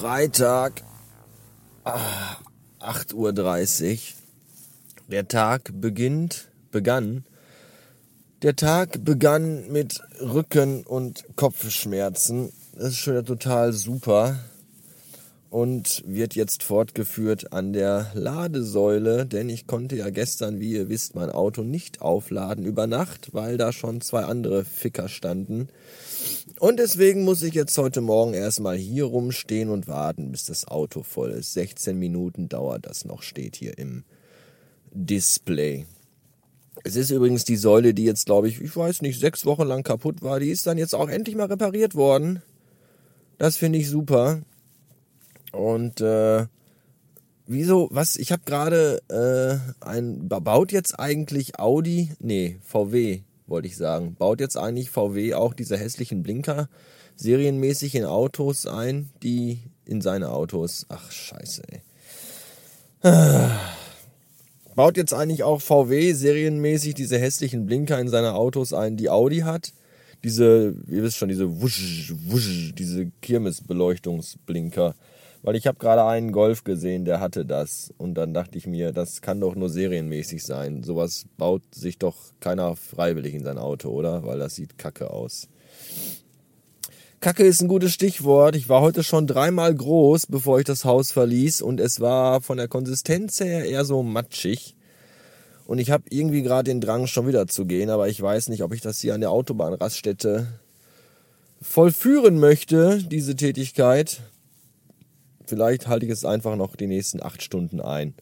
Freitag, 8.30 Uhr. Der Tag beginnt, begann. Der Tag begann mit Rücken- und Kopfschmerzen. Das ist schon total super. Und wird jetzt fortgeführt an der Ladesäule, denn ich konnte ja gestern, wie ihr wisst, mein Auto nicht aufladen über Nacht, weil da schon zwei andere Ficker standen. Und deswegen muss ich jetzt heute Morgen erstmal hier rumstehen und warten, bis das Auto voll ist. 16 Minuten dauert das noch, steht hier im Display. Es ist übrigens die Säule, die jetzt, glaube ich, ich weiß nicht, sechs Wochen lang kaputt war. Die ist dann jetzt auch endlich mal repariert worden. Das finde ich super. Und äh, wieso, was, ich habe gerade äh, ein, baut jetzt eigentlich Audi, nee, VW, wollte ich sagen. Baut jetzt eigentlich VW auch diese hässlichen Blinker serienmäßig in Autos ein, die in seine Autos. Ach, scheiße, ey. Baut jetzt eigentlich auch VW serienmäßig diese hässlichen Blinker in seine Autos ein, die Audi hat? Diese, ihr wisst schon, diese Wusch, Wusch, diese Kirmesbeleuchtungsblinker. Weil ich habe gerade einen Golf gesehen, der hatte das. Und dann dachte ich mir, das kann doch nur serienmäßig sein. Sowas baut sich doch keiner freiwillig in sein Auto, oder? Weil das sieht kacke aus. Kacke ist ein gutes Stichwort. Ich war heute schon dreimal groß, bevor ich das Haus verließ. Und es war von der Konsistenz her eher so matschig. Und ich habe irgendwie gerade den Drang, schon wieder zu gehen. Aber ich weiß nicht, ob ich das hier an der Autobahnraststätte vollführen möchte, diese Tätigkeit. Vielleicht halte ich es einfach noch die nächsten acht Stunden ein.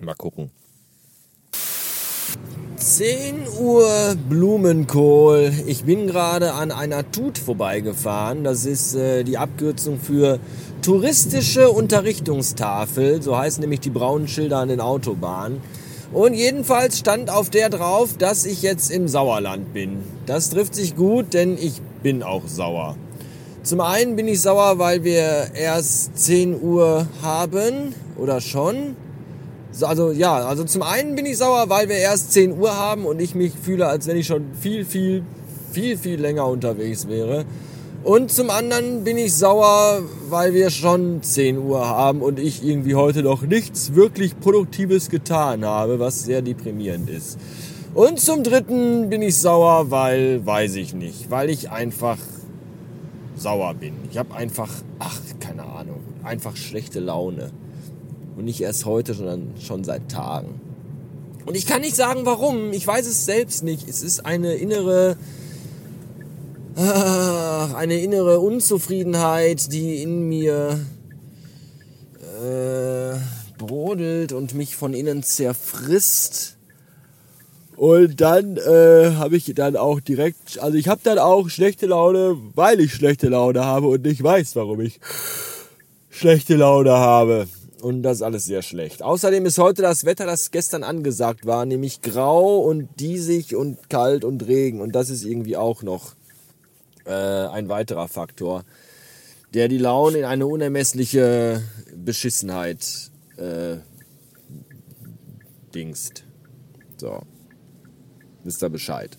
Mal gucken. 10 Uhr Blumenkohl. Ich bin gerade an einer Tut vorbeigefahren. Das ist äh, die Abkürzung für touristische Unterrichtungstafel. So heißen nämlich die braunen Schilder an den Autobahnen. Und jedenfalls stand auf der drauf, dass ich jetzt im Sauerland bin. Das trifft sich gut, denn ich bin auch sauer. Zum einen bin ich sauer, weil wir erst 10 Uhr haben oder schon. Also ja, also zum einen bin ich sauer, weil wir erst 10 Uhr haben und ich mich fühle, als wenn ich schon viel, viel, viel, viel länger unterwegs wäre. Und zum anderen bin ich sauer, weil wir schon 10 Uhr haben und ich irgendwie heute noch nichts wirklich Produktives getan habe, was sehr deprimierend ist. Und zum dritten bin ich sauer, weil, weiß ich nicht, weil ich einfach sauer bin. Ich habe einfach, ach, keine Ahnung, einfach schlechte Laune. Und nicht erst heute, sondern schon seit Tagen. Und ich kann nicht sagen, warum. Ich weiß es selbst nicht. Es ist eine innere, eine innere Unzufriedenheit, die in mir äh, brodelt und mich von innen zerfrisst. Und dann äh, habe ich dann auch direkt, also ich habe dann auch schlechte Laune, weil ich schlechte Laune habe und nicht weiß, warum ich schlechte Laune habe. Und das ist alles sehr schlecht. Außerdem ist heute das Wetter, das gestern angesagt war, nämlich grau und diesig und kalt und Regen. Und das ist irgendwie auch noch äh, ein weiterer Faktor, der die Laune in eine unermessliche Beschissenheit äh, dingst. So wisst ihr Bescheid.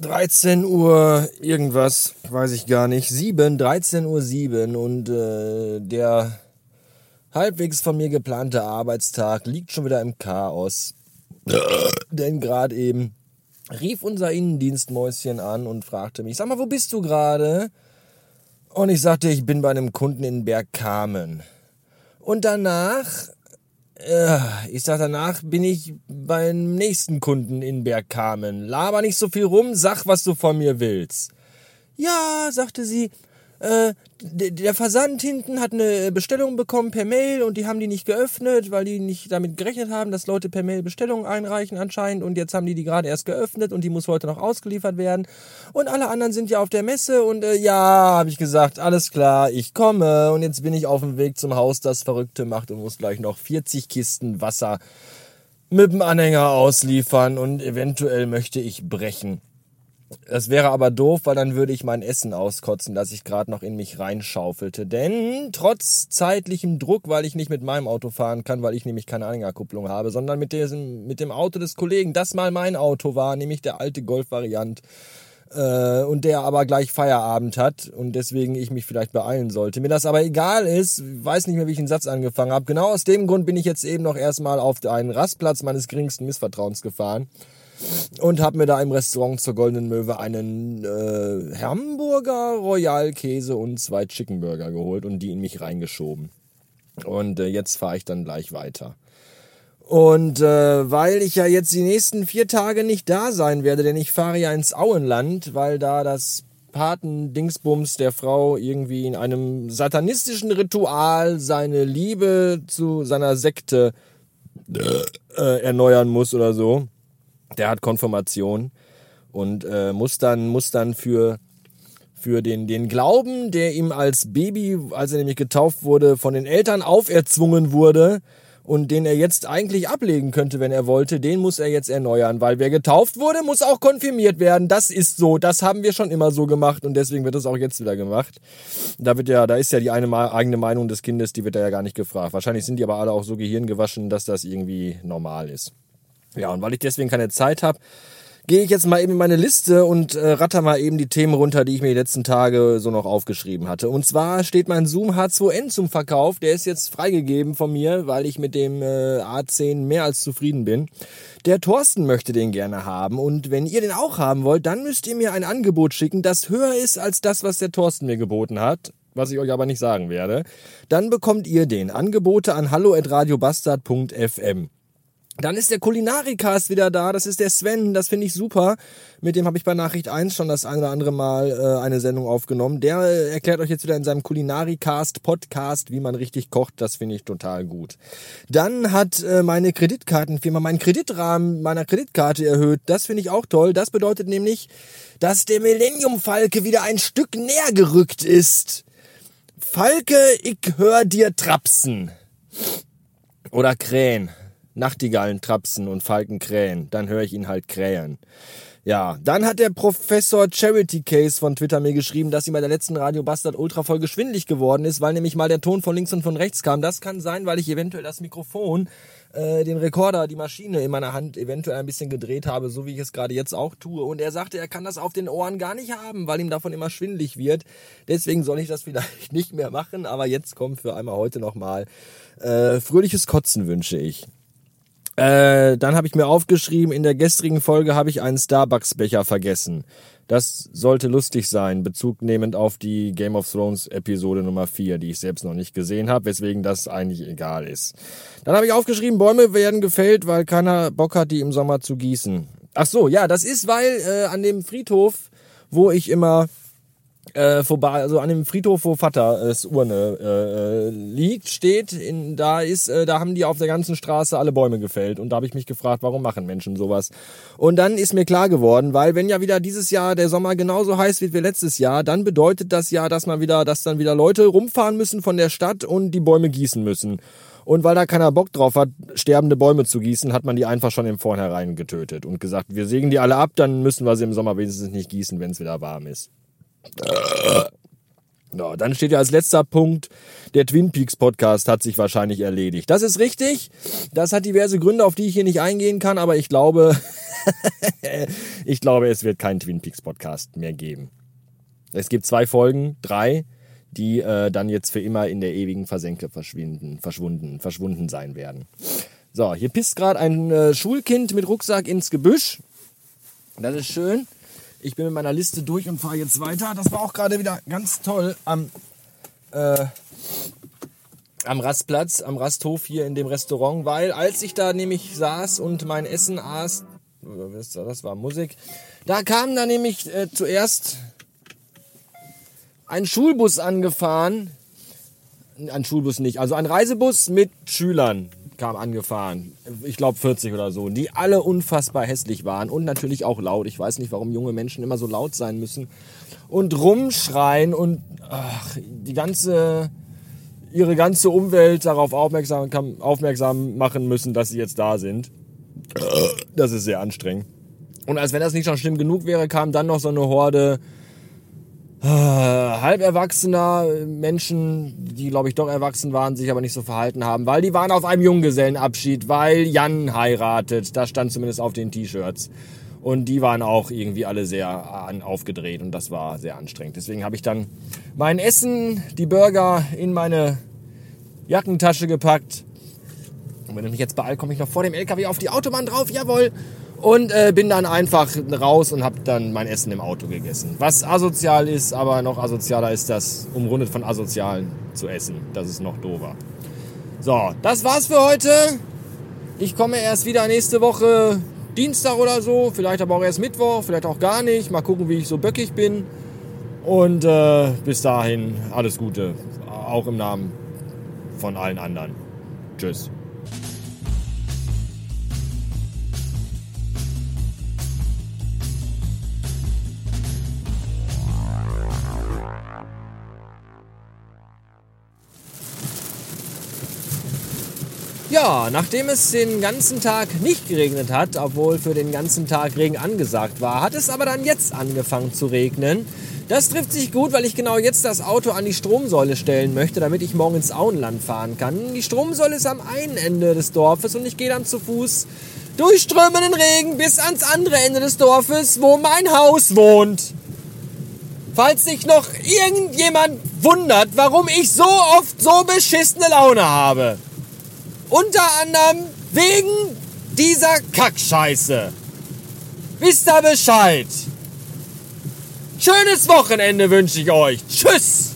13 Uhr irgendwas, weiß ich gar nicht. 7, 13 Uhr 7 und äh, der halbwegs von mir geplante Arbeitstag liegt schon wieder im Chaos. Denn gerade eben rief unser Innendienstmäuschen an und fragte mich, sag mal, wo bist du gerade? Und ich sagte, ich bin bei einem Kunden in Bergkamen. Und danach ich sag danach bin ich beim nächsten Kunden in Bergkamen. Laber nicht so viel rum, sag, was du von mir willst. Ja, sagte sie, äh, der Versand hinten hat eine Bestellung bekommen per Mail und die haben die nicht geöffnet, weil die nicht damit gerechnet haben, dass Leute per Mail Bestellungen einreichen anscheinend und jetzt haben die die gerade erst geöffnet und die muss heute noch ausgeliefert werden und alle anderen sind ja auf der Messe und äh, ja, habe ich gesagt, alles klar, ich komme und jetzt bin ich auf dem Weg zum Haus, das Verrückte macht und muss gleich noch 40 Kisten Wasser mit dem Anhänger ausliefern und eventuell möchte ich brechen. Das wäre aber doof, weil dann würde ich mein Essen auskotzen, das ich gerade noch in mich reinschaufelte. Denn trotz zeitlichem Druck, weil ich nicht mit meinem Auto fahren kann, weil ich nämlich keine Anhängerkupplung habe, sondern mit, diesem, mit dem Auto des Kollegen, das mal mein Auto war, nämlich der alte Golf-Variant, äh, und der aber gleich Feierabend hat und deswegen ich mich vielleicht beeilen sollte. Mir das aber egal ist, weiß nicht mehr, wie ich den Satz angefangen habe. Genau aus dem Grund bin ich jetzt eben noch erstmal auf einen Rastplatz meines geringsten Missvertrauens gefahren und habe mir da im Restaurant zur Goldenen Möwe einen äh, Hamburger Royal Käse und zwei Chicken Burger geholt und die in mich reingeschoben. Und äh, jetzt fahre ich dann gleich weiter. Und äh, weil ich ja jetzt die nächsten vier Tage nicht da sein werde, denn ich fahre ja ins Auenland, weil da das Paten-Dingsbums der Frau irgendwie in einem satanistischen Ritual seine Liebe zu seiner Sekte äh, erneuern muss oder so. Der hat Konfirmation und äh, muss dann muss dann für für den den Glauben, der ihm als Baby, als er nämlich getauft wurde, von den Eltern auferzwungen wurde, und den er jetzt eigentlich ablegen könnte, wenn er wollte, den muss er jetzt erneuern, weil wer getauft wurde, muss auch konfirmiert werden. Das ist so, das haben wir schon immer so gemacht und deswegen wird es auch jetzt wieder gemacht. Da wird ja, da ist ja die eine eigene Meinung des Kindes, die wird er ja gar nicht gefragt. Wahrscheinlich sind die aber alle auch so gehirngewaschen, dass das irgendwie normal ist. Ja, und weil ich deswegen keine Zeit habe, gehe ich jetzt mal eben in meine Liste und äh, ratter mal eben die Themen runter, die ich mir die letzten Tage so noch aufgeschrieben hatte. Und zwar steht mein Zoom H2N zum Verkauf. Der ist jetzt freigegeben von mir, weil ich mit dem äh, A10 mehr als zufrieden bin. Der Thorsten möchte den gerne haben und wenn ihr den auch haben wollt, dann müsst ihr mir ein Angebot schicken, das höher ist als das, was der Thorsten mir geboten hat was ich euch aber nicht sagen werde, dann bekommt ihr den. Angebote an hallo@radiobastard.fm. Dann ist der Kulinarikast wieder da, das ist der Sven, das finde ich super. Mit dem habe ich bei Nachricht 1 schon das ein oder andere Mal äh, eine Sendung aufgenommen. Der äh, erklärt euch jetzt wieder in seinem Kulinarikast Podcast, wie man richtig kocht, das finde ich total gut. Dann hat äh, meine Kreditkartenfirma meinen Kreditrahmen meiner Kreditkarte erhöht, das finde ich auch toll. Das bedeutet nämlich, dass der Millennium Falke wieder ein Stück näher gerückt ist. Falke, ich hör dir trapsen. Oder krähen. Nachtigallen trapsen und Falken krähen. Dann höre ich ihn halt krähen. Ja, dann hat der Professor Charity Case von Twitter mir geschrieben, dass ihm bei der letzten Radio Bastard Ultra Folge schwindlig geworden ist, weil nämlich mal der Ton von links und von rechts kam. Das kann sein, weil ich eventuell das Mikrofon, äh, den Rekorder, die Maschine in meiner Hand eventuell ein bisschen gedreht habe, so wie ich es gerade jetzt auch tue. Und er sagte, er kann das auf den Ohren gar nicht haben, weil ihm davon immer schwindlig wird. Deswegen soll ich das vielleicht nicht mehr machen, aber jetzt kommt für einmal heute nochmal äh, fröhliches Kotzen wünsche ich. Äh, dann habe ich mir aufgeschrieben, in der gestrigen Folge habe ich einen Starbucks-Becher vergessen. Das sollte lustig sein, bezugnehmend auf die Game of Thrones Episode Nummer 4, die ich selbst noch nicht gesehen habe, weswegen das eigentlich egal ist. Dann habe ich aufgeschrieben, Bäume werden gefällt, weil keiner Bock hat, die im Sommer zu gießen. Ach so, ja, das ist, weil äh, an dem Friedhof, wo ich immer äh, vorbei, also an dem Friedhof, wo Vaters Urne äh, liegt, steht, in, da ist, äh, da haben die auf der ganzen Straße alle Bäume gefällt. Und da habe ich mich gefragt, warum machen Menschen sowas? Und dann ist mir klar geworden, weil wenn ja wieder dieses Jahr der Sommer genauso heiß wird wie letztes Jahr, dann bedeutet das ja, dass man wieder, dass dann wieder Leute rumfahren müssen von der Stadt und die Bäume gießen müssen. Und weil da keiner Bock drauf hat, sterbende Bäume zu gießen, hat man die einfach schon im Vornherein getötet und gesagt, wir sägen die alle ab, dann müssen wir sie im Sommer wenigstens nicht gießen, wenn es wieder warm ist. Ja, dann steht ja als letzter Punkt, der Twin Peaks Podcast hat sich wahrscheinlich erledigt. Das ist richtig. Das hat diverse Gründe, auf die ich hier nicht eingehen kann, aber ich glaube, ich glaube, es wird keinen Twin Peaks Podcast mehr geben. Es gibt zwei Folgen, drei, die äh, dann jetzt für immer in der ewigen Versenke verschwinden, verschwunden, verschwunden sein werden. So, hier pisst gerade ein äh, Schulkind mit Rucksack ins Gebüsch. Das ist schön. Ich bin mit meiner Liste durch und fahre jetzt weiter. Das war auch gerade wieder ganz toll am, äh, am Rastplatz, am Rasthof hier in dem Restaurant, weil als ich da nämlich saß und mein Essen aß, das war Musik, da kam da nämlich äh, zuerst ein Schulbus angefahren. Ein Schulbus nicht, also ein Reisebus mit Schülern kam angefahren. Ich glaube 40 oder so, die alle unfassbar hässlich waren und natürlich auch laut. Ich weiß nicht, warum junge Menschen immer so laut sein müssen und rumschreien und ach, die ganze ihre ganze Umwelt darauf aufmerksam, aufmerksam machen müssen, dass sie jetzt da sind. Das ist sehr anstrengend. Und als wenn das nicht schon schlimm genug wäre, kam dann noch so eine Horde äh, halberwachsener Menschen, die glaube ich doch erwachsen waren, sich aber nicht so verhalten haben, weil die waren auf einem Junggesellenabschied, weil Jan heiratet. Das stand zumindest auf den T-Shirts. Und die waren auch irgendwie alle sehr aufgedreht und das war sehr anstrengend. Deswegen habe ich dann mein Essen, die Burger in meine Jackentasche gepackt. Und wenn ich mich jetzt beeile, komme ich noch vor dem LKW auf die Autobahn drauf, jawohl. Und äh, bin dann einfach raus und habe dann mein Essen im Auto gegessen. Was asozial ist, aber noch asozialer ist das, umrundet von Asozialen zu essen. Das ist noch dover. So, das war's für heute. Ich komme erst wieder nächste Woche Dienstag oder so, vielleicht aber auch erst Mittwoch, vielleicht auch gar nicht. Mal gucken, wie ich so böckig bin. Und äh, bis dahin alles Gute, auch im Namen von allen anderen. Tschüss. Ja, nachdem es den ganzen Tag nicht geregnet hat, obwohl für den ganzen Tag Regen angesagt war, hat es aber dann jetzt angefangen zu regnen. Das trifft sich gut, weil ich genau jetzt das Auto an die Stromsäule stellen möchte, damit ich morgen ins Auenland fahren kann. Die Stromsäule ist am einen Ende des Dorfes und ich gehe dann zu Fuß durch strömenden Regen bis ans andere Ende des Dorfes, wo mein Haus wohnt. Falls sich noch irgendjemand wundert, warum ich so oft so beschissene Laune habe. Unter anderem wegen dieser Kackscheiße. Wisst ihr Bescheid? Schönes Wochenende wünsche ich euch. Tschüss.